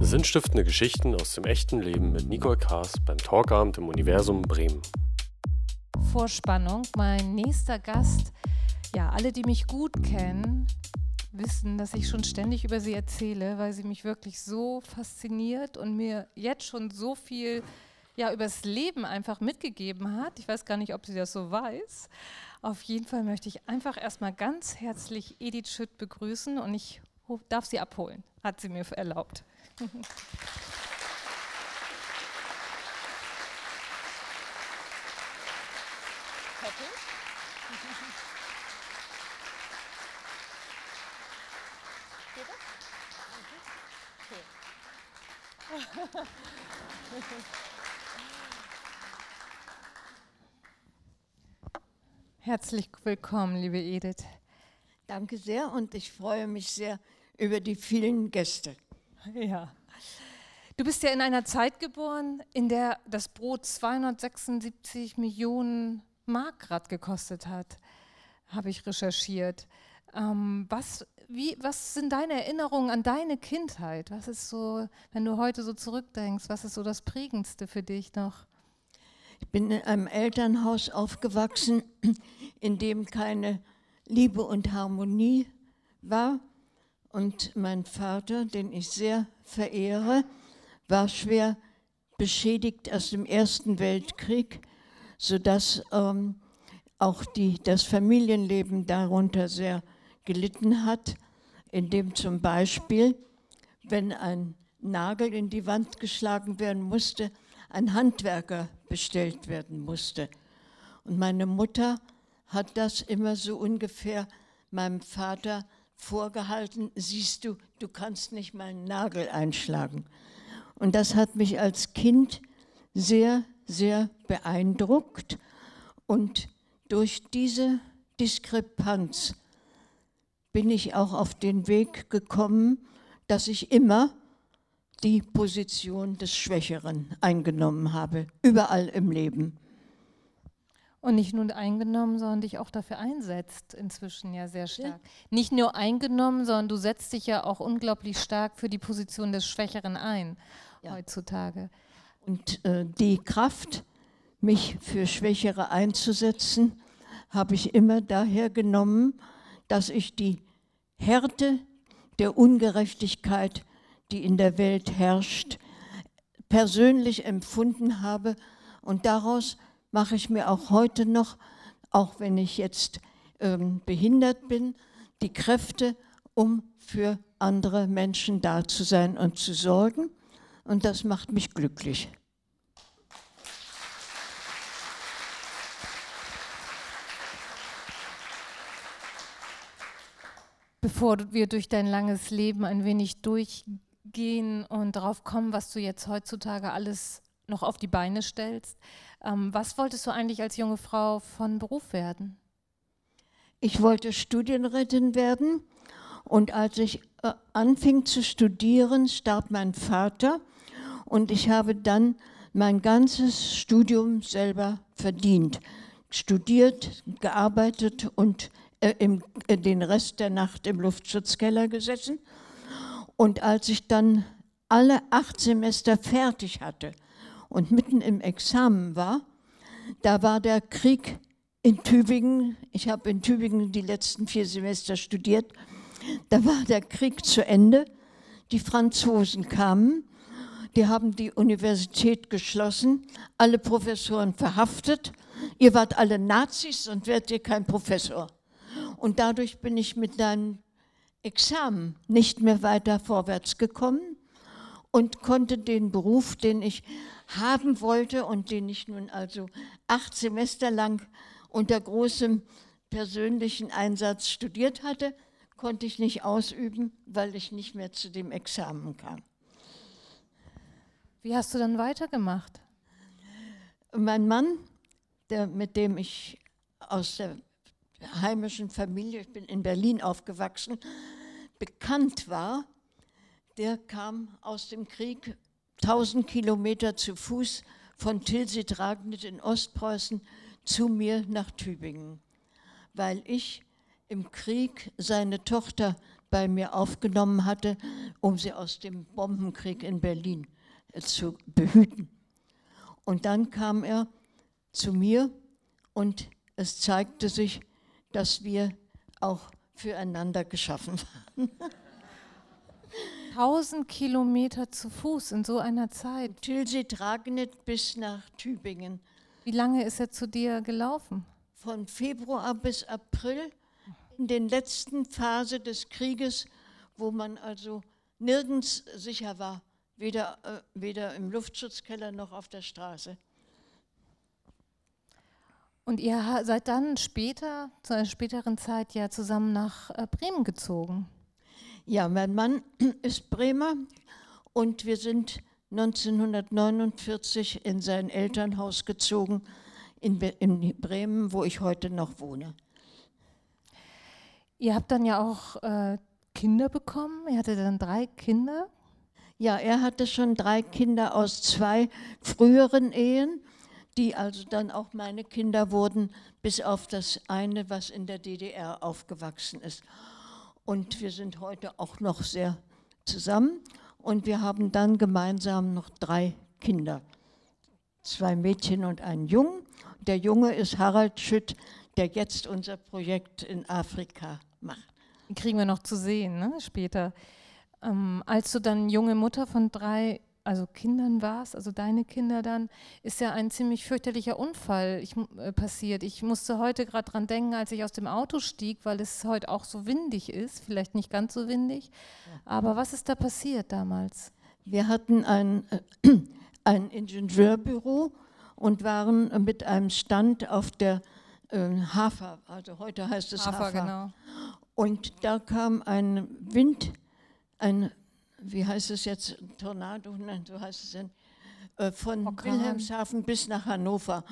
Sinnstiftende Geschichten aus dem echten Leben mit Nicole Kaas beim Talkabend im Universum Bremen. Vorspannung. Mein nächster Gast, ja, alle, die mich gut kennen, wissen, dass ich schon ständig über sie erzähle, weil sie mich wirklich so fasziniert und mir jetzt schon so viel ja, übers Leben einfach mitgegeben hat. Ich weiß gar nicht, ob sie das so weiß. Auf jeden Fall möchte ich einfach erstmal ganz herzlich Edith Schütt begrüßen und ich darf sie abholen, hat sie mir erlaubt. Herzlich willkommen, liebe Edith. Danke sehr und ich freue mich sehr über die vielen Gäste. Ja. Du bist ja in einer Zeit geboren, in der das Brot 276 Millionen Mark gerade gekostet hat, habe ich recherchiert. Ähm, was, wie, was sind deine Erinnerungen an deine Kindheit? Was ist so, wenn du heute so zurückdenkst, was ist so das Prägendste für dich noch? Ich bin in einem Elternhaus aufgewachsen, in dem keine Liebe und Harmonie war. Und mein Vater, den ich sehr verehre, war schwer beschädigt aus dem Ersten Weltkrieg, sodass ähm, auch die, das Familienleben darunter sehr gelitten hat, indem zum Beispiel, wenn ein Nagel in die Wand geschlagen werden musste, ein Handwerker bestellt werden musste. Und meine Mutter hat das immer so ungefähr meinem Vater vorgehalten, siehst du, du kannst nicht mal einen Nagel einschlagen. Und das hat mich als Kind sehr, sehr beeindruckt. Und durch diese Diskrepanz bin ich auch auf den Weg gekommen, dass ich immer die Position des Schwächeren eingenommen habe, überall im Leben. Und nicht nur eingenommen, sondern dich auch dafür einsetzt, inzwischen ja sehr stark. Ja. Nicht nur eingenommen, sondern du setzt dich ja auch unglaublich stark für die Position des Schwächeren ein ja. heutzutage. Und äh, die Kraft, mich für Schwächere einzusetzen, habe ich immer daher genommen, dass ich die Härte der Ungerechtigkeit, die in der Welt herrscht, persönlich empfunden habe und daraus mache ich mir auch heute noch, auch wenn ich jetzt ähm, behindert bin, die Kräfte, um für andere Menschen da zu sein und zu sorgen. Und das macht mich glücklich. Bevor wir durch dein langes Leben ein wenig durchgehen und darauf kommen, was du jetzt heutzutage alles noch auf die Beine stellst, ähm, was wolltest du eigentlich als junge Frau von Beruf werden? Ich wollte Studienrätin werden und als ich äh, anfing zu studieren, starb mein Vater und ich habe dann mein ganzes Studium selber verdient, studiert, gearbeitet und äh, im, äh, den Rest der Nacht im Luftschutzkeller gesessen. Und als ich dann alle acht Semester fertig hatte, und mitten im Examen war, da war der Krieg in Tübingen. Ich habe in Tübingen die letzten vier Semester studiert. Da war der Krieg zu Ende. Die Franzosen kamen. Die haben die Universität geschlossen, alle Professoren verhaftet. Ihr wart alle Nazis und werdet ihr kein Professor. Und dadurch bin ich mit deinem Examen nicht mehr weiter vorwärts gekommen und konnte den Beruf, den ich haben wollte und den ich nun also acht Semester lang unter großem persönlichen Einsatz studiert hatte, konnte ich nicht ausüben, weil ich nicht mehr zu dem Examen kam. Wie hast du dann weitergemacht? Mein Mann, der, mit dem ich aus der heimischen Familie, ich bin in Berlin aufgewachsen, bekannt war, der kam aus dem Krieg 1000 Kilometer zu Fuß von Tilsit-Ragnit in Ostpreußen zu mir nach Tübingen, weil ich im Krieg seine Tochter bei mir aufgenommen hatte um sie aus dem Bombenkrieg in Berlin äh, zu behüten. Und dann kam er zu mir und es zeigte sich, dass wir auch füreinander geschaffen waren. 1000 Kilometer zu Fuß in so einer Zeit. Tilsit-Ragnet bis nach Tübingen. Wie lange ist er zu dir gelaufen? Von Februar bis April, in der letzten Phase des Krieges, wo man also nirgends sicher war, weder, äh, weder im Luftschutzkeller noch auf der Straße. Und ihr seid dann später, zu einer späteren Zeit ja zusammen nach äh, Bremen gezogen. Ja, mein Mann ist Bremer und wir sind 1949 in sein Elternhaus gezogen in, in Bremen, wo ich heute noch wohne. Ihr habt dann ja auch äh, Kinder bekommen. Er hatte dann drei Kinder. Ja, er hatte schon drei Kinder aus zwei früheren Ehen, die also dann auch meine Kinder wurden, bis auf das eine, was in der DDR aufgewachsen ist. Und wir sind heute auch noch sehr zusammen. Und wir haben dann gemeinsam noch drei Kinder. Zwei Mädchen und einen Jungen. Der Junge ist Harald Schütt, der jetzt unser Projekt in Afrika macht. Kriegen wir noch zu sehen, ne? später. Ähm, als du dann junge Mutter von drei also Kindern warst, also deine Kinder dann, ist ja ein ziemlich fürchterlicher Unfall ich, äh, passiert. Ich musste heute gerade dran denken, als ich aus dem Auto stieg, weil es heute auch so windig ist, vielleicht nicht ganz so windig. Aber was ist da passiert damals? Wir hatten ein, äh, ein Ingenieurbüro und waren mit einem Stand auf der äh, Hafer, also heute heißt es Hafer. Hafer. Genau. Und da kam ein Wind, ein wie heißt es jetzt, Tornado, nein, so heißt es denn, äh, von Orkan. Wilhelmshaven bis nach Hannover.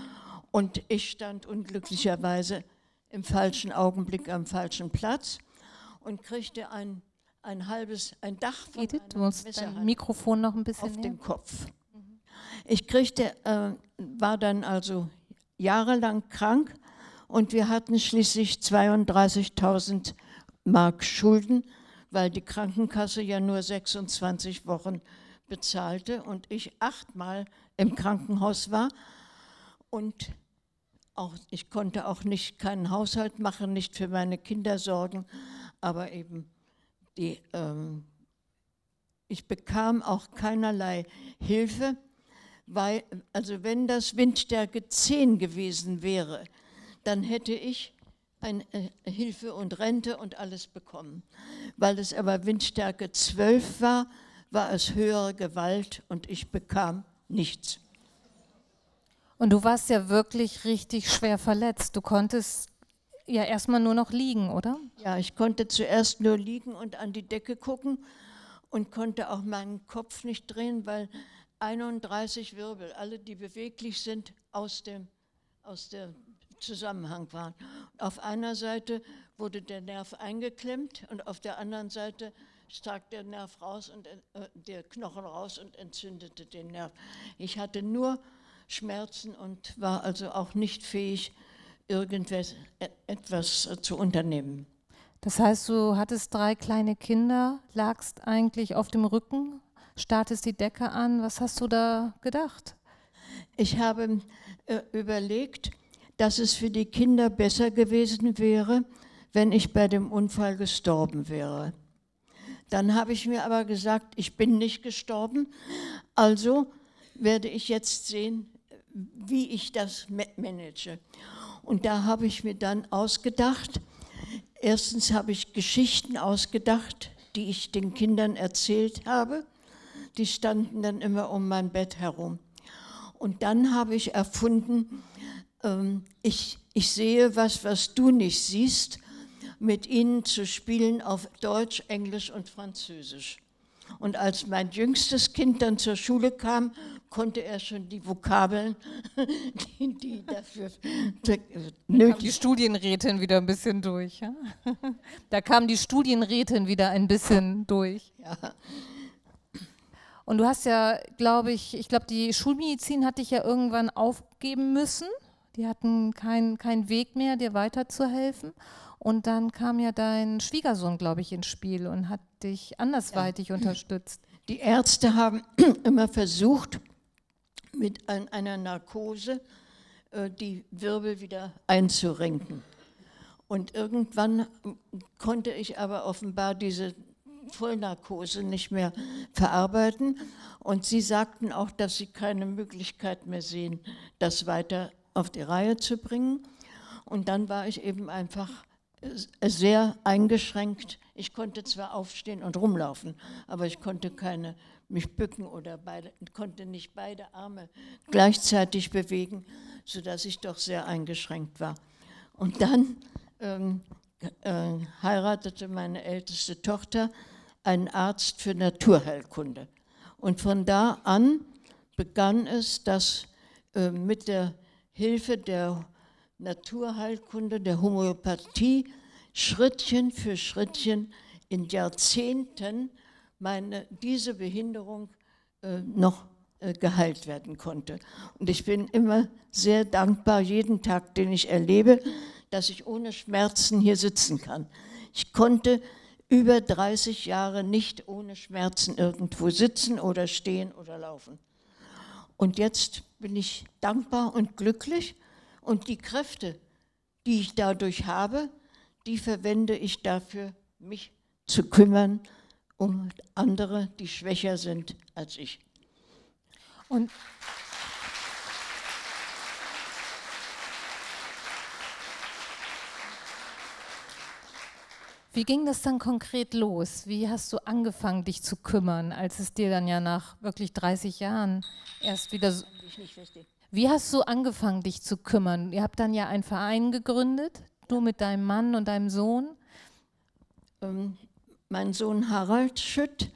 Und ich stand unglücklicherweise im falschen Augenblick am falschen Platz und kriegte ein, ein halbes, ein Dach von Edith, du musst dein Mikrofon noch ein bisschen auf den Kopf. Ich kriegte, äh, war dann also jahrelang krank und wir hatten schließlich 32.000 Mark Schulden weil die Krankenkasse ja nur 26 Wochen bezahlte und ich achtmal im Krankenhaus war. Und auch, ich konnte auch nicht keinen Haushalt machen, nicht für meine Kinder sorgen, aber eben die, ähm, ich bekam auch keinerlei Hilfe, weil, also wenn das Windstärke 10 gewesen wäre, dann hätte ich eine äh, Hilfe und Rente und alles bekommen. Weil es aber Windstärke 12 war, war es höhere Gewalt und ich bekam nichts. Und du warst ja wirklich richtig schwer verletzt. Du konntest ja erstmal nur noch liegen, oder? Ja, ich konnte zuerst nur liegen und an die Decke gucken und konnte auch meinen Kopf nicht drehen, weil 31 Wirbel, alle die beweglich sind, aus dem, aus der Zusammenhang waren. Auf einer Seite wurde der Nerv eingeklemmt und auf der anderen Seite stak der Nerv raus und äh, der Knochen raus und entzündete den Nerv. Ich hatte nur Schmerzen und war also auch nicht fähig, irgendetwas etwas zu unternehmen. Das heißt, du hattest drei kleine Kinder, lagst eigentlich auf dem Rücken, startest die Decke an. Was hast du da gedacht? Ich habe äh, überlegt, dass es für die Kinder besser gewesen wäre, wenn ich bei dem Unfall gestorben wäre. Dann habe ich mir aber gesagt, ich bin nicht gestorben, also werde ich jetzt sehen, wie ich das manage. Und da habe ich mir dann ausgedacht, erstens habe ich Geschichten ausgedacht, die ich den Kindern erzählt habe. Die standen dann immer um mein Bett herum. Und dann habe ich erfunden, ich, ich sehe was, was du nicht siehst, mit ihnen zu spielen auf Deutsch, Englisch und Französisch. Und als mein jüngstes Kind dann zur Schule kam, konnte er schon die Vokabeln, die, die dafür nötig Die Studienrätin wieder ein bisschen durch. Ja? Da kam die Studienrätin wieder ein bisschen durch. Ja. Und du hast ja, glaube ich, ich glaube, die Schulmedizin hat dich ja irgendwann aufgeben müssen. Die hatten keinen kein Weg mehr, dir weiterzuhelfen. Und dann kam ja dein Schwiegersohn, glaube ich, ins Spiel und hat dich andersweitig ja. unterstützt. Die Ärzte haben immer versucht, mit einer Narkose äh, die Wirbel wieder einzurenken. Und irgendwann konnte ich aber offenbar diese Vollnarkose nicht mehr verarbeiten. Und sie sagten auch, dass sie keine Möglichkeit mehr sehen, das weiter auf die Reihe zu bringen. Und dann war ich eben einfach sehr eingeschränkt. Ich konnte zwar aufstehen und rumlaufen, aber ich konnte keine mich bücken oder beide, konnte nicht beide Arme gleichzeitig bewegen, sodass ich doch sehr eingeschränkt war. Und dann ähm, äh, heiratete meine älteste Tochter einen Arzt für Naturheilkunde. Und von da an begann es, dass äh, mit der Hilfe der Naturheilkunde, der Homöopathie, Schrittchen für Schrittchen in Jahrzehnten meine, diese Behinderung äh, noch äh, geheilt werden konnte. Und ich bin immer sehr dankbar, jeden Tag, den ich erlebe, dass ich ohne Schmerzen hier sitzen kann. Ich konnte über 30 Jahre nicht ohne Schmerzen irgendwo sitzen oder stehen oder laufen. Und jetzt bin ich dankbar und glücklich und die Kräfte, die ich dadurch habe, die verwende ich dafür, mich zu kümmern um andere, die schwächer sind als ich. Und Wie ging das dann konkret los? Wie hast du angefangen, dich zu kümmern, als es dir dann ja nach wirklich 30 Jahren erst wieder so. Wie hast du angefangen, dich zu kümmern? Ihr habt dann ja einen Verein gegründet, du mit deinem Mann und deinem Sohn. Ähm, mein Sohn Harald Schütt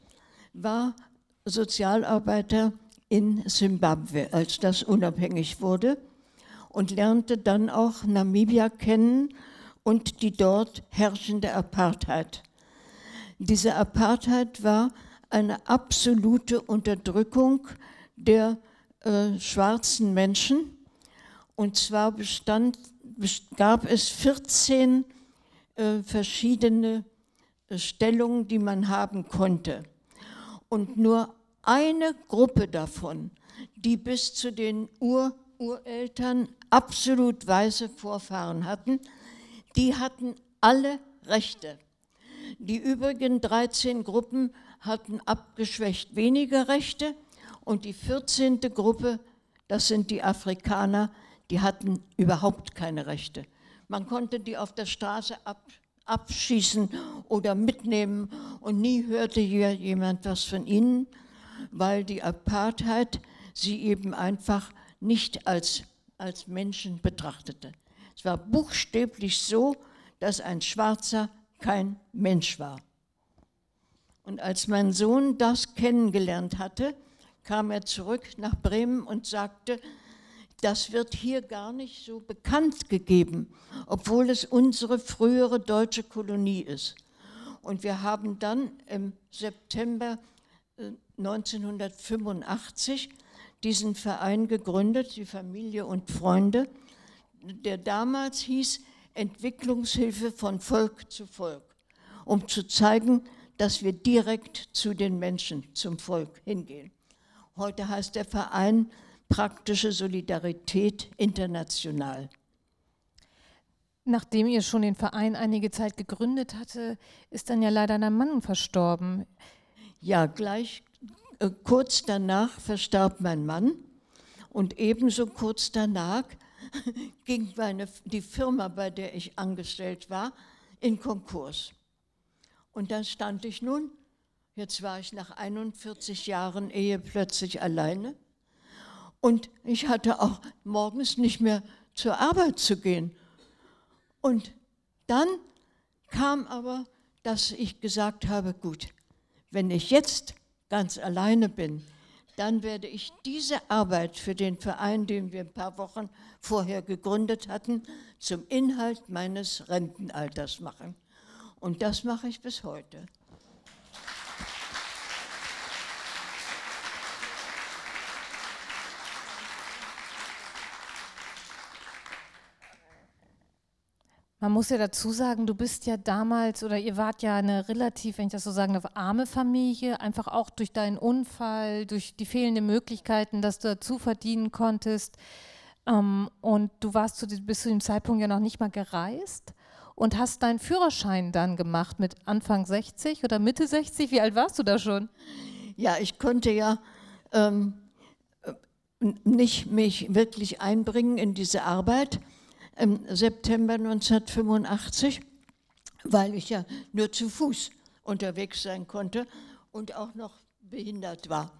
war Sozialarbeiter in Simbabwe, als das unabhängig wurde und lernte dann auch Namibia kennen und die dort herrschende Apartheid. Diese Apartheid war eine absolute Unterdrückung der äh, schwarzen Menschen. Und zwar bestand, gab es 14 äh, verschiedene äh, Stellungen, die man haben konnte. Und nur eine Gruppe davon, die bis zu den Ur Ureltern absolut weiße Vorfahren hatten, die hatten alle Rechte. Die übrigen 13 Gruppen hatten abgeschwächt weniger Rechte und die 14. Gruppe, das sind die Afrikaner, die hatten überhaupt keine Rechte. Man konnte die auf der Straße ab, abschießen oder mitnehmen und nie hörte hier jemand was von ihnen, weil die Apartheid sie eben einfach nicht als, als Menschen betrachtete. Es war buchstäblich so, dass ein Schwarzer kein Mensch war. Und als mein Sohn das kennengelernt hatte, kam er zurück nach Bremen und sagte, das wird hier gar nicht so bekannt gegeben, obwohl es unsere frühere deutsche Kolonie ist. Und wir haben dann im September 1985 äh, diesen Verein gegründet, die Familie und Freunde, der damals hieß Entwicklungshilfe von Volk zu Volk, um zu zeigen, dass wir direkt zu den Menschen, zum Volk hingehen. Heute heißt der Verein Praktische Solidarität International. Nachdem ihr schon den Verein einige Zeit gegründet hatte, ist dann ja leider dein Mann verstorben. Ja, gleich äh, kurz danach verstarb mein Mann und ebenso kurz danach ging meine, die Firma, bei der ich angestellt war, in Konkurs. Und dann stand ich nun, jetzt war ich nach 41 Jahren Ehe plötzlich alleine. Und ich hatte auch morgens nicht mehr zur Arbeit zu gehen. Und dann kam aber, dass ich gesagt habe, gut, wenn ich jetzt ganz alleine bin, dann werde ich diese Arbeit für den Verein, den wir ein paar Wochen vorher gegründet hatten, zum Inhalt meines Rentenalters machen. Und das mache ich bis heute. Man muss ja dazu sagen, du bist ja damals oder ihr wart ja eine relativ, wenn ich das so sagen darf, arme Familie, einfach auch durch deinen Unfall, durch die fehlenden Möglichkeiten, dass du dazu verdienen konntest. Ähm, und du warst zu, bis zu dem Zeitpunkt ja noch nicht mal gereist und hast deinen Führerschein dann gemacht mit Anfang 60 oder Mitte 60. Wie alt warst du da schon? Ja, ich konnte ja ähm, nicht mich wirklich einbringen in diese Arbeit im September 1985, weil ich ja nur zu Fuß unterwegs sein konnte und auch noch behindert war.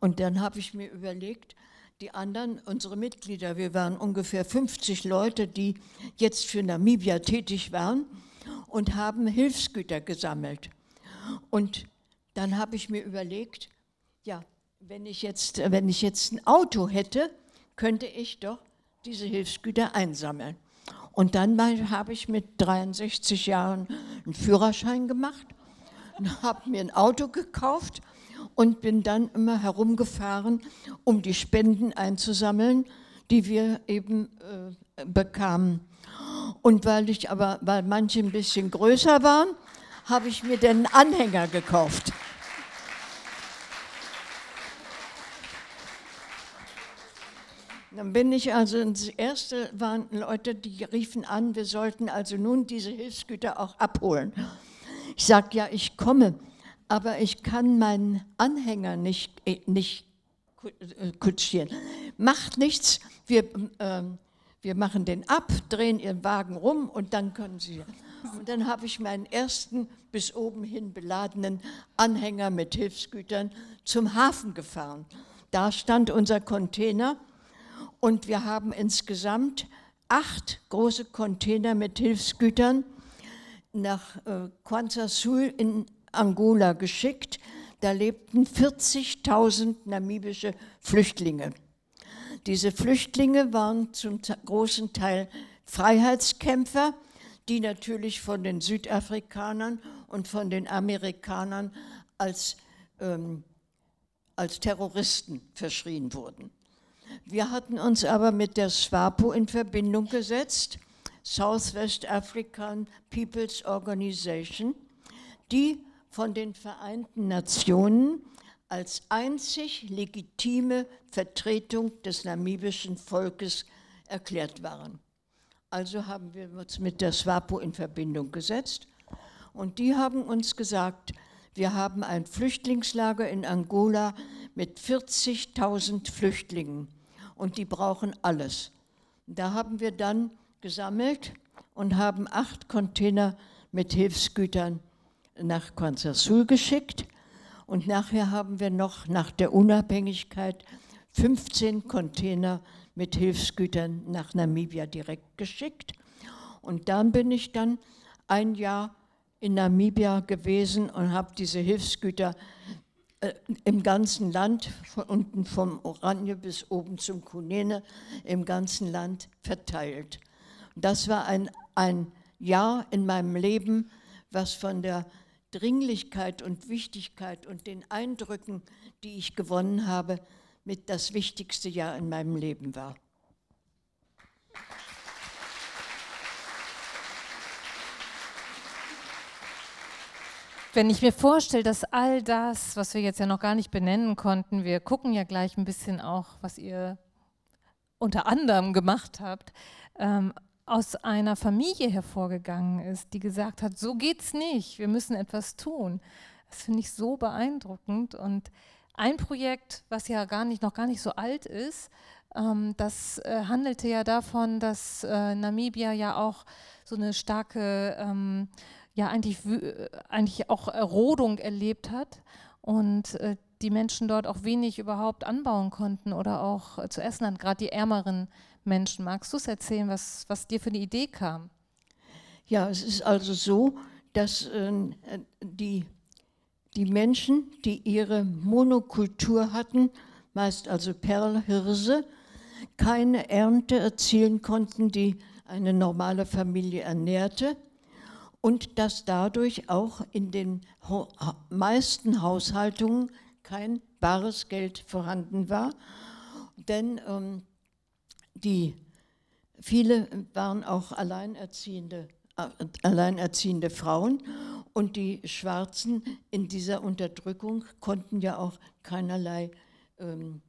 Und dann habe ich mir überlegt, die anderen, unsere Mitglieder, wir waren ungefähr 50 Leute, die jetzt für Namibia tätig waren und haben Hilfsgüter gesammelt. Und dann habe ich mir überlegt, ja, wenn ich jetzt, wenn ich jetzt ein Auto hätte, könnte ich doch diese Hilfsgüter einsammeln. Und dann habe ich mit 63 Jahren einen Führerschein gemacht, habe mir ein Auto gekauft und bin dann immer herumgefahren, um die Spenden einzusammeln, die wir eben äh, bekamen. Und weil ich aber, weil manche ein bisschen größer waren, habe ich mir den Anhänger gekauft. Dann bin ich also, das erste waren Leute, die riefen an, wir sollten also nun diese Hilfsgüter auch abholen. Ich sage, ja, ich komme, aber ich kann meinen Anhänger nicht, äh, nicht äh, kutschieren. Macht nichts, wir, äh, wir machen den ab, drehen Ihren Wagen rum und dann können Sie. Und dann habe ich meinen ersten bis oben hin beladenen Anhänger mit Hilfsgütern zum Hafen gefahren. Da stand unser Container und wir haben insgesamt acht große Container mit Hilfsgütern nach äh, Kwanza Sul in Angola geschickt. Da lebten 40.000 namibische Flüchtlinge. Diese Flüchtlinge waren zum großen Teil Freiheitskämpfer, die natürlich von den Südafrikanern und von den Amerikanern als, ähm, als Terroristen verschrien wurden. Wir hatten uns aber mit der SWAPO in Verbindung gesetzt, Southwest African People's Organization, die von den Vereinten Nationen als einzig legitime Vertretung des namibischen Volkes erklärt waren. Also haben wir uns mit der SWAPO in Verbindung gesetzt und die haben uns gesagt, wir haben ein Flüchtlingslager in Angola mit 40.000 Flüchtlingen und die brauchen alles. Da haben wir dann gesammelt und haben acht Container mit Hilfsgütern nach Kwanzaa geschickt. Und nachher haben wir noch nach der Unabhängigkeit 15 Container mit Hilfsgütern nach Namibia direkt geschickt. Und dann bin ich dann ein Jahr in Namibia gewesen und habe diese Hilfsgüter äh, im ganzen Land, von unten vom Oranje bis oben zum Kunene, im ganzen Land verteilt. Das war ein, ein Jahr in meinem Leben, was von der Dringlichkeit und Wichtigkeit und den Eindrücken, die ich gewonnen habe, mit das wichtigste Jahr in meinem Leben war. Wenn ich mir vorstelle, dass all das, was wir jetzt ja noch gar nicht benennen konnten, wir gucken ja gleich ein bisschen auch, was ihr unter anderem gemacht habt, ähm, aus einer Familie hervorgegangen ist, die gesagt hat, so geht's nicht, wir müssen etwas tun. Das finde ich so beeindruckend. Und ein Projekt, was ja gar nicht, noch gar nicht so alt ist, ähm, das äh, handelte ja davon, dass äh, Namibia ja auch so eine starke ähm, ja eigentlich, eigentlich auch Rodung erlebt hat und äh, die Menschen dort auch wenig überhaupt anbauen konnten oder auch äh, zu essen hatten, gerade die ärmeren Menschen. Magst du es erzählen, was, was dir für eine Idee kam? Ja, es ist also so, dass äh, die, die Menschen, die ihre Monokultur hatten, meist also Perlhirse, keine Ernte erzielen konnten, die eine normale Familie ernährte und dass dadurch auch in den meisten Haushaltungen kein bares Geld vorhanden war, denn ähm, die viele waren auch alleinerziehende, äh, alleinerziehende Frauen und die Schwarzen in dieser Unterdrückung konnten ja auch keinerlei ähm,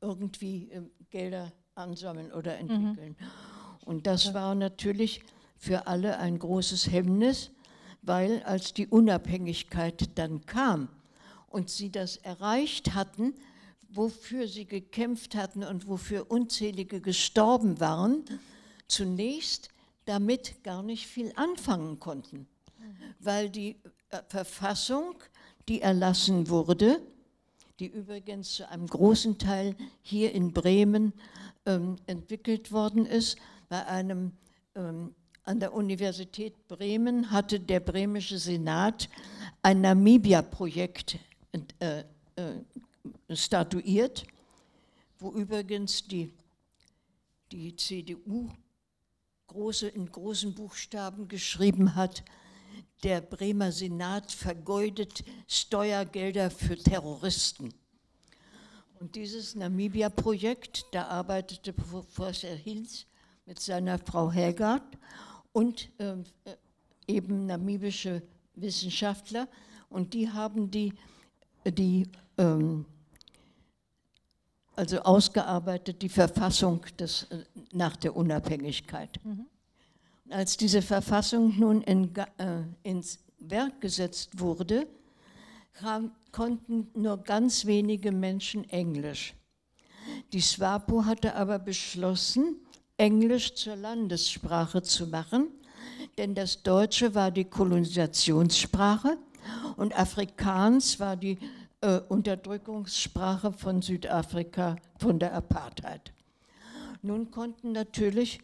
irgendwie äh, Gelder ansammeln oder entwickeln. Mhm. Und das war natürlich für alle ein großes Hemmnis, weil als die Unabhängigkeit dann kam und sie das erreicht hatten, wofür sie gekämpft hatten und wofür unzählige gestorben waren, zunächst damit gar nicht viel anfangen konnten, weil die äh, Verfassung, die erlassen wurde, die übrigens zu einem großen Teil hier in Bremen ähm, entwickelt worden ist, bei einem ähm, an der Universität Bremen hatte der bremische Senat ein Namibia-Projekt äh, äh, statuiert, wo übrigens die, die CDU große, in großen Buchstaben geschrieben hat, der Bremer Senat vergeudet Steuergelder für Terroristen. Und dieses Namibia-Projekt, da arbeitete Professor Hinz mit seiner Frau Helgard und ähm, äh, eben namibische Wissenschaftler. Und die haben die, die ähm, also ausgearbeitet, die Verfassung des, äh, nach der Unabhängigkeit. Mhm. Als diese Verfassung nun in, äh, ins Werk gesetzt wurde, konnten nur ganz wenige Menschen Englisch. Die SWAPO hatte aber beschlossen, Englisch zur Landessprache zu machen, denn das Deutsche war die Kolonisationssprache und Afrikaans war die äh, Unterdrückungssprache von Südafrika, von der Apartheid. Nun konnten natürlich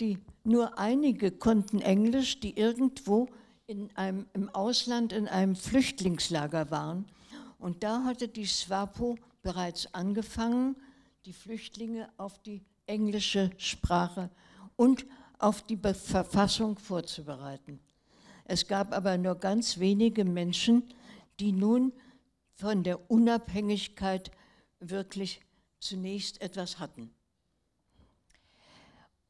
die, nur einige konnten Englisch, die irgendwo in einem, im Ausland in einem Flüchtlingslager waren. Und da hatte die SWAPO bereits angefangen, die Flüchtlinge auf die englische Sprache und auf die Verfassung vorzubereiten. Es gab aber nur ganz wenige Menschen, die nun von der Unabhängigkeit wirklich zunächst etwas hatten.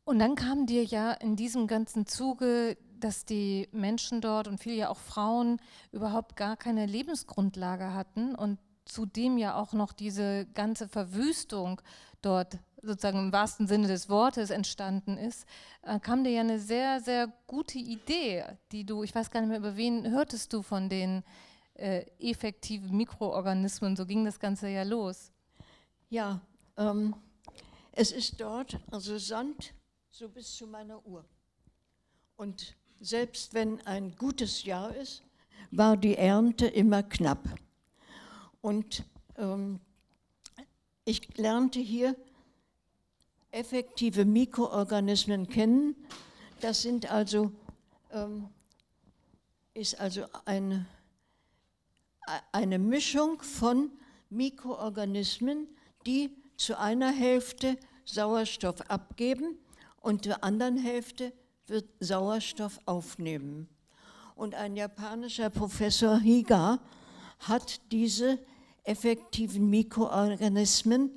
Und dann kam dir ja in diesem ganzen Zuge, dass die Menschen dort und viele ja auch Frauen überhaupt gar keine Lebensgrundlage hatten und zudem ja auch noch diese ganze Verwüstung dort sozusagen im wahrsten Sinne des Wortes entstanden ist, äh, kam dir ja eine sehr, sehr gute Idee, die du, ich weiß gar nicht mehr, über wen hörtest du von den äh, effektiven Mikroorganismen, so ging das Ganze ja los. Ja, ähm, es ist dort, also Sand, so bis zu meiner Uhr. Und selbst wenn ein gutes Jahr ist, war die Ernte immer knapp. Und ähm, ich lernte hier effektive Mikroorganismen kennen. Das sind also, ähm, ist also eine, eine Mischung von Mikroorganismen, die zu einer Hälfte Sauerstoff abgeben und zur anderen Hälfte wird Sauerstoff aufnehmen. Und ein japanischer Professor Higa hat diese effektiven Mikroorganismen,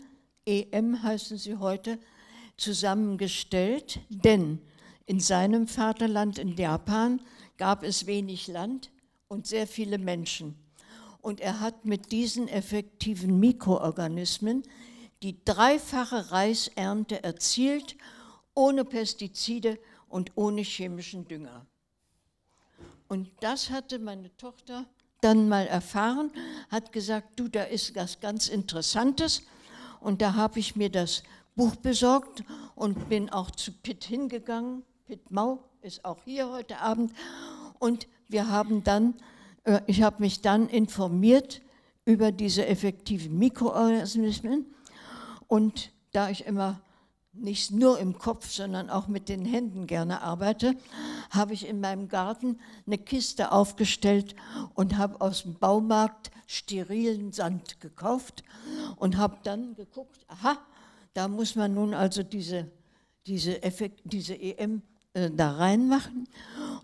EM heißen sie heute, zusammengestellt, denn in seinem Vaterland in Japan gab es wenig Land und sehr viele Menschen. Und er hat mit diesen effektiven Mikroorganismen die dreifache Reisernte erzielt, ohne Pestizide und ohne chemischen Dünger. Und das hatte meine Tochter dann mal erfahren, hat gesagt, du, da ist was ganz Interessantes. Und da habe ich mir das Buch besorgt und bin auch zu Pitt hingegangen. Pitt Mau ist auch hier heute Abend. Und wir haben dann, äh, ich habe mich dann informiert über diese effektiven Mikroorganismen. Und da ich immer nicht nur im Kopf, sondern auch mit den Händen gerne arbeite, habe ich in meinem Garten eine Kiste aufgestellt und habe aus dem Baumarkt sterilen Sand gekauft und habe dann geguckt, aha, da muss man nun also diese, diese, Effekt, diese EM äh, da reinmachen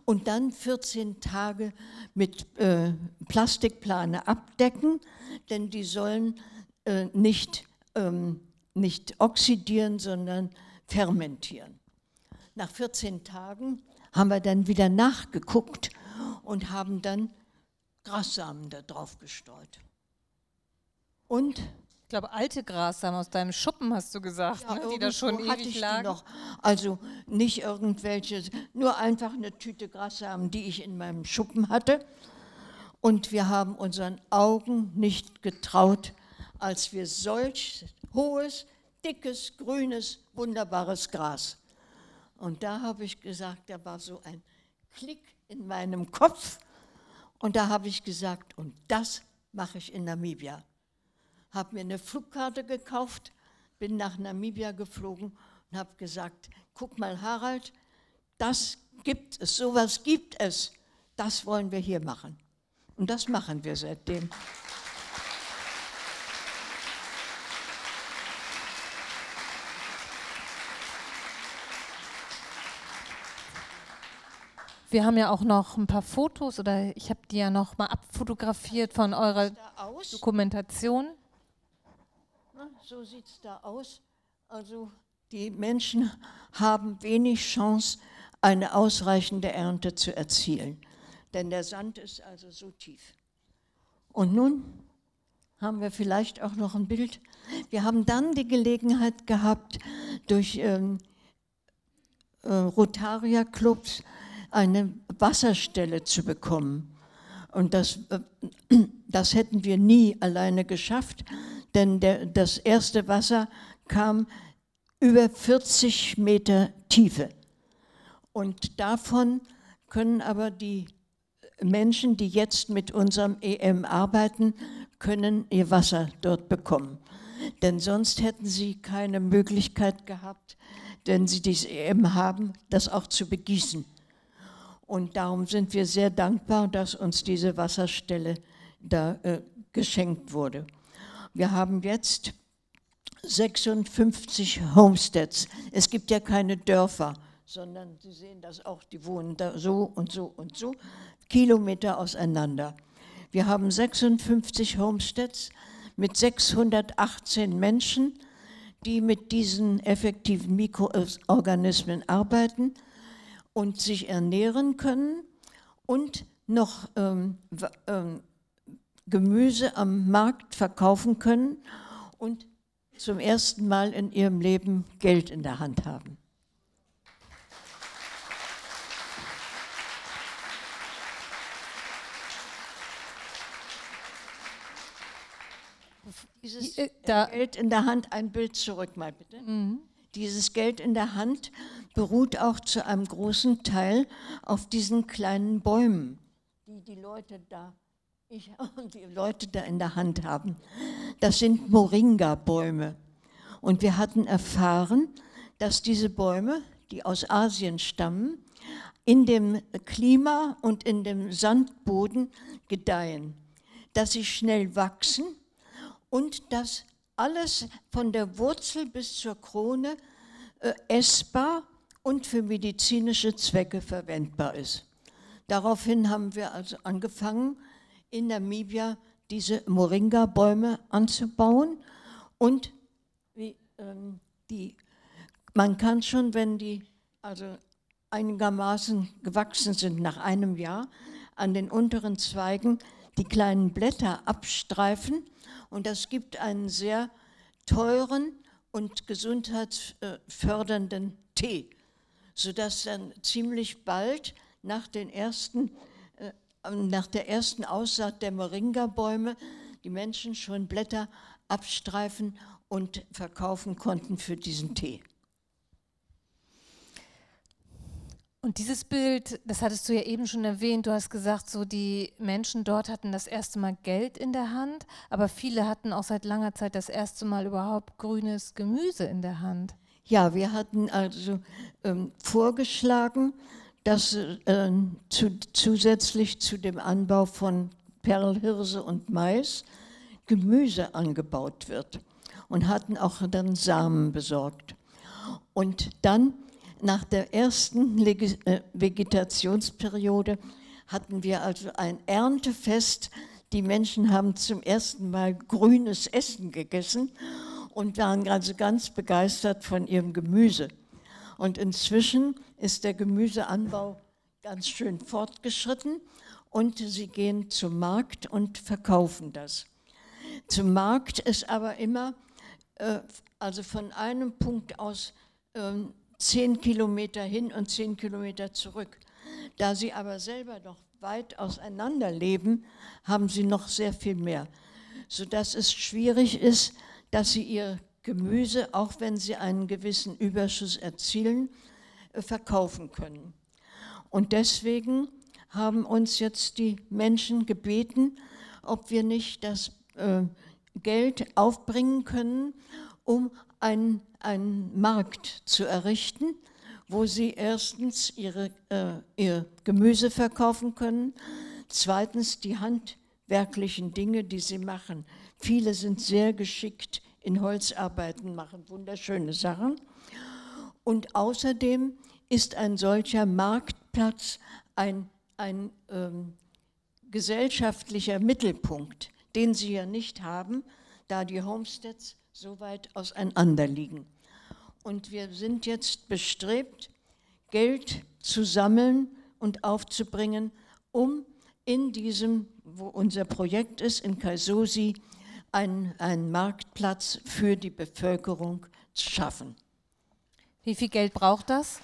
und dann 14 Tage mit äh, Plastikplane abdecken, denn die sollen äh, nicht ähm, nicht oxidieren, sondern fermentieren. Nach 14 Tagen haben wir dann wieder nachgeguckt und haben dann Grassamen da drauf gestreut. Und ich glaube, alte Grassamen aus deinem Schuppen hast du gesagt, ja, ne? die da schon ewig lagen. Noch. Also nicht irgendwelche, nur einfach eine Tüte Grassamen, die ich in meinem Schuppen hatte. Und wir haben unseren Augen nicht getraut, als wir solch hohes, dickes, grünes, wunderbares Gras. Und da habe ich gesagt, da war so ein Klick in meinem Kopf. Und da habe ich gesagt, und das mache ich in Namibia. Habe mir eine Flugkarte gekauft, bin nach Namibia geflogen und habe gesagt, guck mal Harald, das gibt es, sowas gibt es, das wollen wir hier machen. Und das machen wir seitdem. Wir haben ja auch noch ein paar Fotos oder ich habe die ja noch mal abfotografiert von eurer Dokumentation. Na, so sieht es da aus. Also die Menschen haben wenig Chance, eine ausreichende Ernte zu erzielen, denn der Sand ist also so tief. Und nun haben wir vielleicht auch noch ein Bild. Wir haben dann die Gelegenheit gehabt, durch ähm, äh, Rotaria-Clubs eine Wasserstelle zu bekommen. Und das, äh, das hätten wir nie alleine geschafft, denn der, das erste Wasser kam über 40 Meter Tiefe. Und davon können aber die Menschen, die jetzt mit unserem EM arbeiten, können ihr Wasser dort bekommen. Denn sonst hätten sie keine Möglichkeit gehabt, wenn sie dieses EM haben, das auch zu begießen. Und darum sind wir sehr dankbar, dass uns diese Wasserstelle da äh, geschenkt wurde. Wir haben jetzt 56 Homesteads. Es gibt ja keine Dörfer, sondern Sie sehen das auch, die wohnen da so und so und so, Kilometer auseinander. Wir haben 56 Homesteads mit 618 Menschen, die mit diesen effektiven Mikroorganismen arbeiten und sich ernähren können und noch ähm, ähm, Gemüse am Markt verkaufen können und zum ersten Mal in ihrem Leben Geld in der Hand haben. Dieses äh, Geld in der Hand, ein Bild zurück mal bitte. Mhm. Dieses Geld in der Hand beruht auch zu einem großen Teil auf diesen kleinen Bäumen, die die Leute da, ich und die Leute da in der Hand haben. Das sind Moringa-Bäume. Und wir hatten erfahren, dass diese Bäume, die aus Asien stammen, in dem Klima und in dem Sandboden gedeihen, dass sie schnell wachsen und dass alles von der Wurzel bis zur Krone äh, essbar und für medizinische Zwecke verwendbar ist. Daraufhin haben wir also angefangen, in Namibia diese Moringa-Bäume anzubauen. Und wie, ähm, die, man kann schon, wenn die also einigermaßen gewachsen sind nach einem Jahr, an den unteren Zweigen die kleinen Blätter abstreifen. Und das gibt einen sehr teuren und gesundheitsfördernden Tee, sodass dann ziemlich bald nach, den ersten, nach der ersten Aussaat der Moringa-Bäume die Menschen schon Blätter abstreifen und verkaufen konnten für diesen Tee. Und dieses Bild, das hattest du ja eben schon erwähnt, du hast gesagt, so die Menschen dort hatten das erste Mal Geld in der Hand, aber viele hatten auch seit langer Zeit das erste Mal überhaupt grünes Gemüse in der Hand. Ja, wir hatten also ähm, vorgeschlagen, dass äh, zu, zusätzlich zu dem Anbau von Perlhirse und Mais Gemüse angebaut wird und hatten auch dann Samen besorgt. Und dann nach der ersten äh, Vegetationsperiode hatten wir also ein Erntefest. Die Menschen haben zum ersten Mal grünes Essen gegessen und waren also ganz begeistert von ihrem Gemüse. Und inzwischen ist der Gemüseanbau ganz schön fortgeschritten und sie gehen zum Markt und verkaufen das. Zum Markt ist aber immer, äh, also von einem Punkt aus, äh, zehn Kilometer hin und zehn Kilometer zurück. Da sie aber selber noch weit auseinander leben, haben sie noch sehr viel mehr, sodass es schwierig ist, dass sie ihr Gemüse, auch wenn sie einen gewissen Überschuss erzielen, äh, verkaufen können. Und deswegen haben uns jetzt die Menschen gebeten, ob wir nicht das äh, Geld aufbringen können, um einen, einen Markt zu errichten, wo sie erstens ihre, äh, ihr Gemüse verkaufen können, zweitens die handwerklichen Dinge, die sie machen. Viele sind sehr geschickt in Holzarbeiten machen wunderschöne Sachen. Und außerdem ist ein solcher Marktplatz ein, ein ähm, gesellschaftlicher Mittelpunkt, den sie ja nicht haben, da die Homesteads so weit auseinander liegen. Und wir sind jetzt bestrebt, Geld zu sammeln und aufzubringen, um in diesem, wo unser Projekt ist, in Kaisosi, einen, einen Marktplatz für die Bevölkerung zu schaffen. Wie viel Geld braucht das?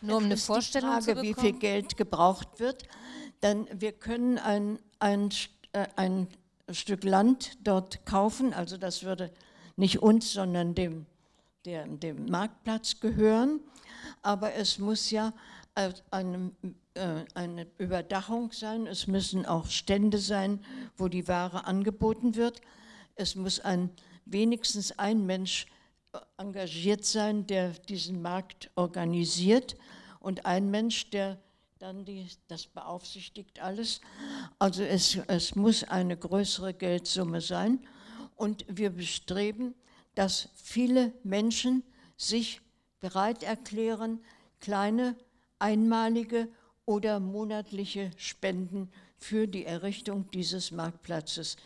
Nur um eine Vorstellung Frage, zu bekommen? wie viel Geld gebraucht wird. Denn wir können ein, ein, äh, ein Stück Land dort kaufen, also das würde nicht uns, sondern dem, der, dem Marktplatz gehören. Aber es muss ja eine, äh, eine Überdachung sein, es müssen auch Stände sein, wo die Ware angeboten wird. Es muss ein, wenigstens ein Mensch äh, engagiert sein, der diesen Markt organisiert und ein Mensch, der dann die, das beaufsichtigt alles. Also es, es muss eine größere Geldsumme sein und wir bestreben, dass viele Menschen sich bereit erklären, kleine einmalige oder monatliche Spenden für die Errichtung dieses Marktplatzes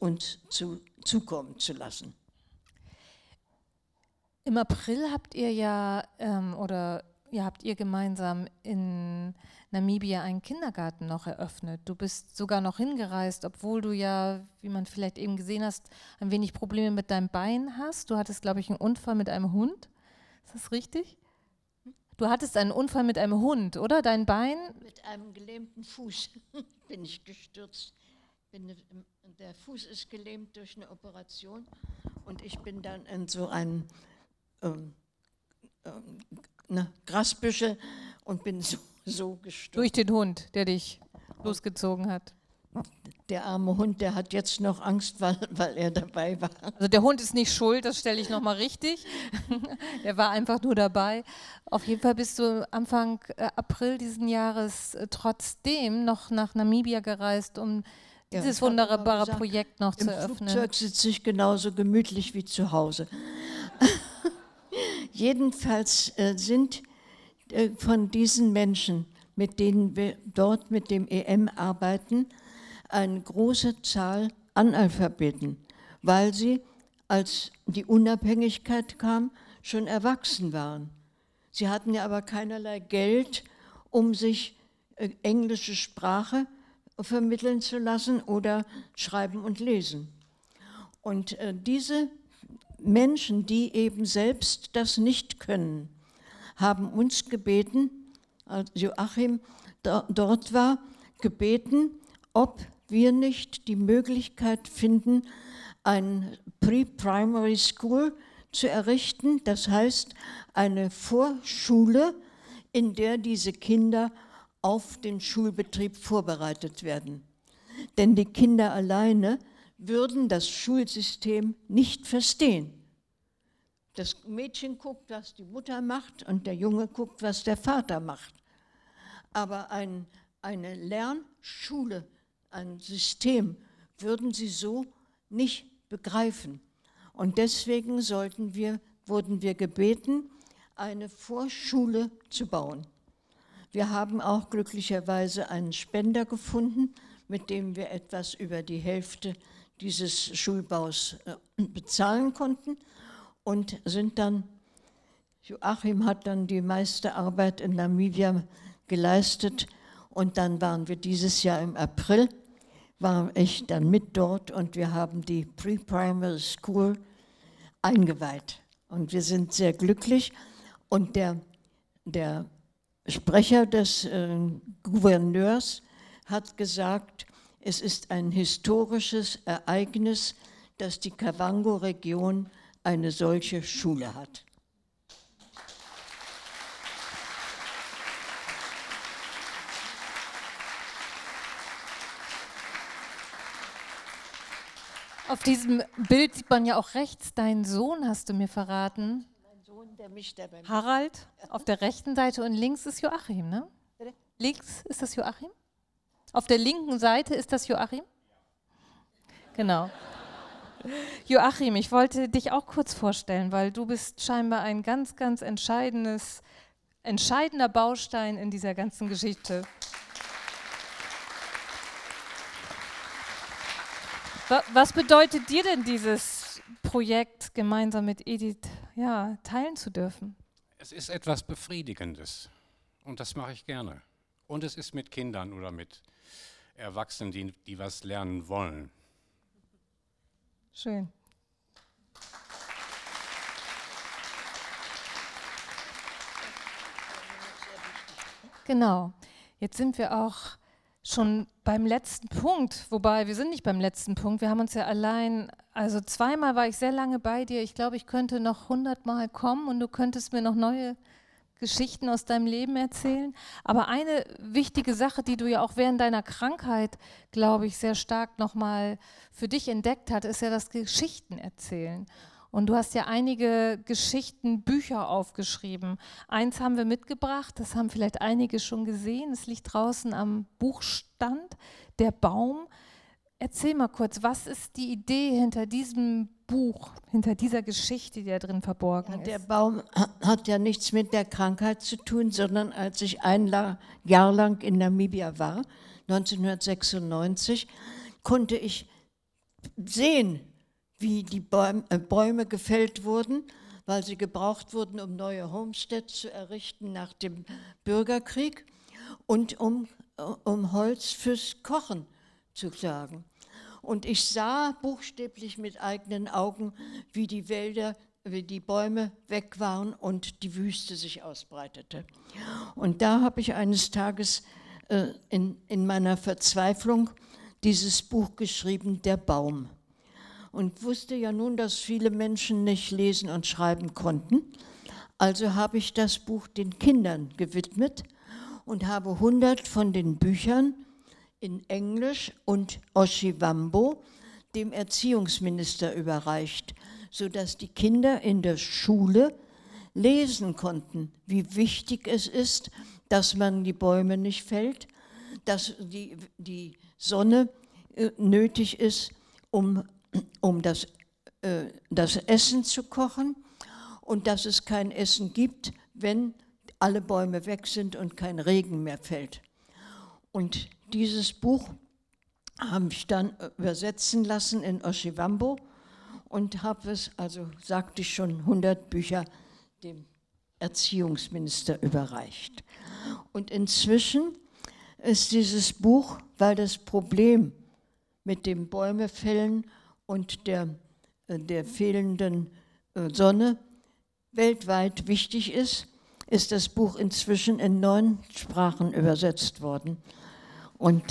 uns zu, zukommen zu lassen. Im April habt ihr ja, ähm, oder ja, habt ihr gemeinsam in Namibia einen Kindergarten noch eröffnet. Du bist sogar noch hingereist, obwohl du ja, wie man vielleicht eben gesehen hast, ein wenig Probleme mit deinem Bein hast. Du hattest, glaube ich, einen Unfall mit einem Hund. Ist das richtig? Du hattest einen Unfall mit einem Hund, oder? Dein Bein? Mit einem gelähmten Fuß bin ich gestürzt. Bin, der Fuß ist gelähmt durch eine Operation und ich bin dann in so ein ähm, ähm, ne, Grasbüschel und bin so, so gestürzt. Durch den Hund, der dich losgezogen hat der arme Hund, der hat jetzt noch Angst, weil, weil er dabei war. Also der Hund ist nicht schuld, das stelle ich nochmal richtig. er war einfach nur dabei. Auf jeden Fall bist du Anfang äh, April diesen Jahres äh, trotzdem noch nach Namibia gereist, um ja, dieses wunderbare gesagt, Projekt noch zu öffnen. Im Flugzeug sitze ich genauso gemütlich wie zu Hause. Jedenfalls äh, sind äh, von diesen Menschen, mit denen wir dort mit dem EM arbeiten, eine große Zahl Analphabeten, weil sie, als die Unabhängigkeit kam, schon erwachsen waren. Sie hatten ja aber keinerlei Geld, um sich äh, englische Sprache vermitteln zu lassen oder schreiben und lesen. Und äh, diese Menschen, die eben selbst das nicht können, haben uns gebeten, als Joachim dort war, gebeten, ob wir nicht die Möglichkeit finden, ein Pre-Primary School zu errichten, das heißt eine Vorschule, in der diese Kinder auf den Schulbetrieb vorbereitet werden. Denn die Kinder alleine würden das Schulsystem nicht verstehen. Das Mädchen guckt, was die Mutter macht und der Junge guckt, was der Vater macht. Aber ein, eine Lernschule ein System würden sie so nicht begreifen. Und deswegen sollten wir, wurden wir gebeten, eine Vorschule zu bauen. Wir haben auch glücklicherweise einen Spender gefunden, mit dem wir etwas über die Hälfte dieses Schulbaus äh, bezahlen konnten und sind dann, Joachim hat dann die meiste Arbeit in Namibia geleistet und dann waren wir dieses Jahr im April, war ich dann mit dort und wir haben die Pre-Primary School eingeweiht. Und wir sind sehr glücklich. Und der, der Sprecher des äh, Gouverneurs hat gesagt, es ist ein historisches Ereignis, dass die Kavango-Region eine solche Schule hat. Auf diesem Bild sieht man ja auch rechts deinen Sohn, hast du mir verraten. Mein Sohn, der mich dabei Harald auf der rechten Seite und links ist Joachim, ne? Links ist das Joachim? Auf der linken Seite ist das Joachim? Genau. Joachim, ich wollte dich auch kurz vorstellen, weil du bist scheinbar ein ganz, ganz entscheidendes, entscheidender Baustein in dieser ganzen Geschichte. Was bedeutet dir denn dieses Projekt gemeinsam mit Edith ja, teilen zu dürfen? Es ist etwas Befriedigendes und das mache ich gerne. Und es ist mit Kindern oder mit Erwachsenen, die, die was lernen wollen. Schön. Genau. Jetzt sind wir auch schon beim letzten Punkt, wobei wir sind nicht beim letzten Punkt, wir haben uns ja allein, also zweimal war ich sehr lange bei dir, ich glaube, ich könnte noch hundertmal kommen und du könntest mir noch neue Geschichten aus deinem Leben erzählen. Aber eine wichtige Sache, die du ja auch während deiner Krankheit, glaube ich, sehr stark nochmal für dich entdeckt hast, ist ja das Geschichten erzählen. Und du hast ja einige Geschichten, Bücher aufgeschrieben. Eins haben wir mitgebracht, das haben vielleicht einige schon gesehen. Es liegt draußen am Buchstand, der Baum. Erzähl mal kurz, was ist die Idee hinter diesem Buch, hinter dieser Geschichte, die da drin verborgen ja, ist? Der Baum hat ja nichts mit der Krankheit zu tun, sondern als ich ein Jahr lang in Namibia war, 1996, konnte ich sehen, wie die Bäume, äh, Bäume gefällt wurden, weil sie gebraucht wurden, um neue Homesteads zu errichten nach dem Bürgerkrieg und um, äh, um Holz fürs Kochen zu klagen. Und ich sah buchstäblich mit eigenen Augen, wie die Wälder, wie die Bäume weg waren und die Wüste sich ausbreitete. Und da habe ich eines Tages äh, in, in meiner Verzweiflung dieses Buch geschrieben, Der Baum und wusste ja nun, dass viele Menschen nicht lesen und schreiben konnten. Also habe ich das Buch den Kindern gewidmet und habe 100 von den Büchern in Englisch und Oshiwambo dem Erziehungsminister überreicht, sodass die Kinder in der Schule lesen konnten, wie wichtig es ist, dass man die Bäume nicht fällt, dass die, die Sonne äh, nötig ist, um um das, äh, das Essen zu kochen und dass es kein Essen gibt, wenn alle Bäume weg sind und kein Regen mehr fällt. Und dieses Buch habe ich dann übersetzen lassen in Oshiwambo und habe es, also sagte ich schon, 100 Bücher dem Erziehungsminister überreicht. Und inzwischen ist dieses Buch, weil das Problem mit dem Bäumefällen und der, äh, der fehlenden äh, Sonne weltweit wichtig ist, ist das Buch inzwischen in neun Sprachen übersetzt worden. Und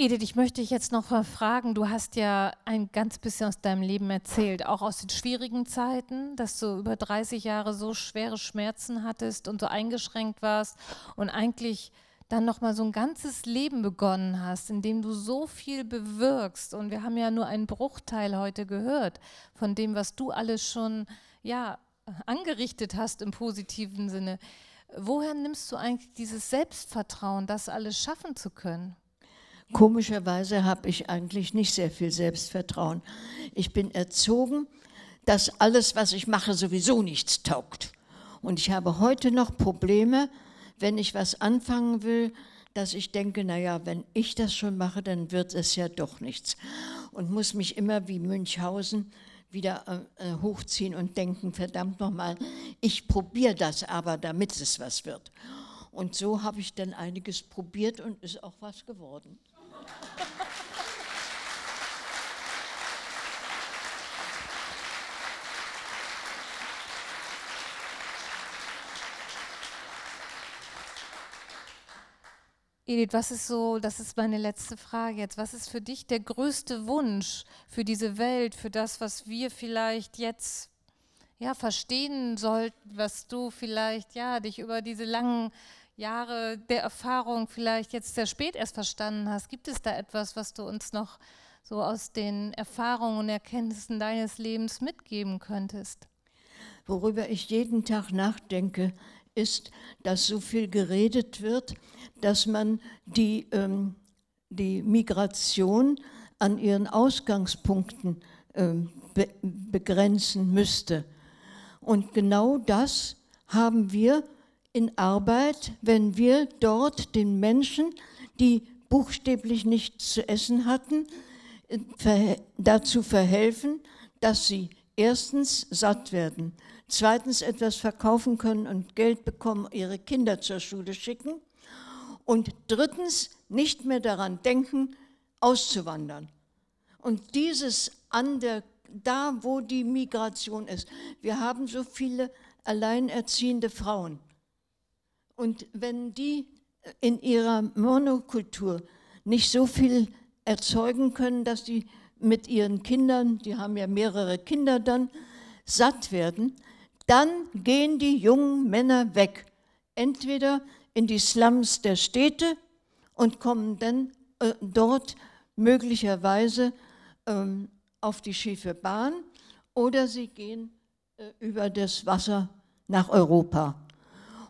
Edith, ich möchte dich jetzt noch fragen, du hast ja ein ganz bisschen aus deinem Leben erzählt, auch aus den schwierigen Zeiten, dass du über 30 Jahre so schwere Schmerzen hattest und so eingeschränkt warst und eigentlich dann nochmal so ein ganzes Leben begonnen hast, in dem du so viel bewirkst. Und wir haben ja nur einen Bruchteil heute gehört von dem, was du alles schon ja, angerichtet hast im positiven Sinne. Woher nimmst du eigentlich dieses Selbstvertrauen, das alles schaffen zu können? Komischerweise habe ich eigentlich nicht sehr viel Selbstvertrauen. Ich bin erzogen, dass alles, was ich mache, sowieso nichts taugt. Und ich habe heute noch Probleme, wenn ich was anfangen will, dass ich denke, naja, wenn ich das schon mache, dann wird es ja doch nichts. Und muss mich immer wie Münchhausen wieder äh, äh hochziehen und denken, verdammt nochmal, ich probiere das aber, damit es was wird. Und so habe ich dann einiges probiert und ist auch was geworden. Edith, was ist so, das ist meine letzte Frage jetzt, was ist für dich der größte Wunsch für diese Welt, für das, was wir vielleicht jetzt ja, verstehen sollten, was du vielleicht ja, dich über diese langen Jahre der Erfahrung vielleicht jetzt sehr spät erst verstanden hast? Gibt es da etwas, was du uns noch so aus den Erfahrungen und Erkenntnissen deines Lebens mitgeben könntest? Worüber ich jeden Tag nachdenke, ist, dass so viel geredet wird, dass man die, ähm, die Migration an ihren Ausgangspunkten ähm, be begrenzen müsste. Und genau das haben wir in Arbeit, wenn wir dort den Menschen, die buchstäblich nichts zu essen hatten, dazu verhelfen, dass sie erstens satt werden, zweitens etwas verkaufen können und Geld bekommen, ihre Kinder zur Schule schicken und drittens nicht mehr daran denken, auszuwandern. Und dieses an der, da, wo die Migration ist. Wir haben so viele alleinerziehende Frauen. Und wenn die in ihrer Monokultur nicht so viel erzeugen können, dass die mit ihren Kindern, die haben ja mehrere Kinder dann, satt werden, dann gehen die jungen Männer weg. Entweder in die Slums der Städte und kommen dann äh, dort möglicherweise ähm, auf die schiefe Bahn oder sie gehen äh, über das Wasser nach Europa.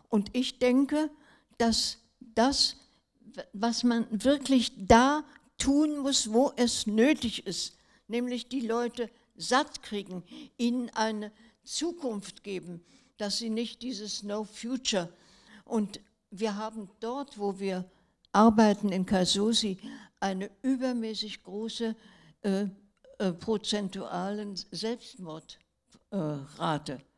Und ich denke, dass das, was man wirklich da tun muss, wo es nötig ist, nämlich die Leute satt kriegen, ihnen eine Zukunft geben, dass sie nicht dieses No Future und wir haben dort, wo wir arbeiten in Kasusi, eine übermäßig große äh, äh, prozentualen Selbstmordrate. Äh,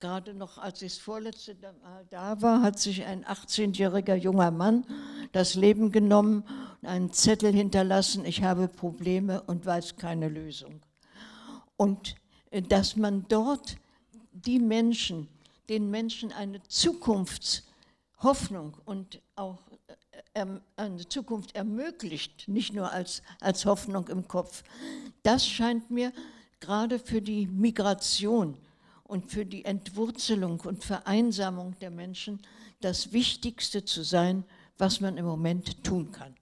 Gerade noch, als ich das vorletzte Mal da war, hat sich ein 18-jähriger junger Mann das Leben genommen und einen Zettel hinterlassen, ich habe Probleme und weiß keine Lösung. Und äh, dass man dort die Menschen, den Menschen eine Zukunftshoffnung und auch äh, eine Zukunft ermöglicht, nicht nur als, als Hoffnung im Kopf, das scheint mir gerade für die Migration und für die Entwurzelung und Vereinsamung der Menschen das Wichtigste zu sein, was man im Moment tun kann.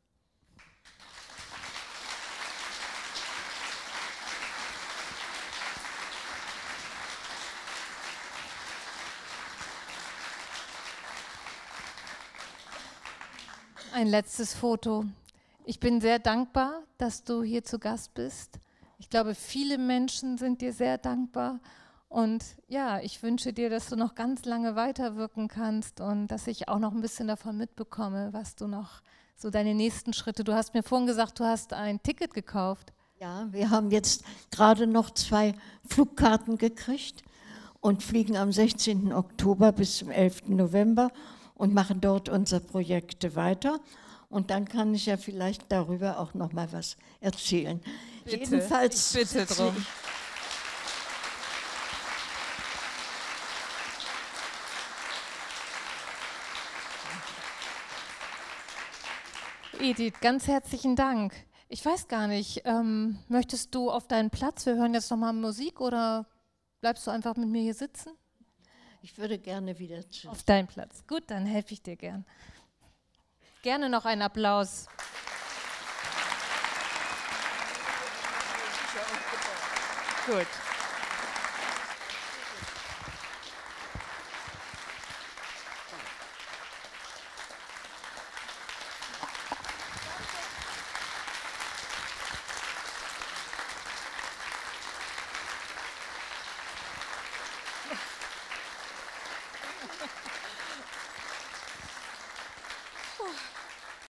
Ein letztes Foto. Ich bin sehr dankbar, dass du hier zu Gast bist. Ich glaube, viele Menschen sind dir sehr dankbar. Und ja, ich wünsche dir, dass du noch ganz lange weiterwirken kannst und dass ich auch noch ein bisschen davon mitbekomme, was du noch, so deine nächsten Schritte. Du hast mir vorhin gesagt, du hast ein Ticket gekauft. Ja, wir haben jetzt gerade noch zwei Flugkarten gekriegt und fliegen am 16. Oktober bis zum 11. November und machen dort unsere Projekte weiter. Und dann kann ich ja vielleicht darüber auch noch mal was erzählen. Bitte, Jedenfalls ich bitte drum. Edith, ganz herzlichen Dank. Ich weiß gar nicht, ähm, möchtest du auf deinen Platz? Wir hören jetzt nochmal Musik oder bleibst du einfach mit mir hier sitzen? Ich würde gerne wieder zu. Auf deinen Platz. Gut, dann helfe ich dir gern. Gerne noch einen Applaus. Gut.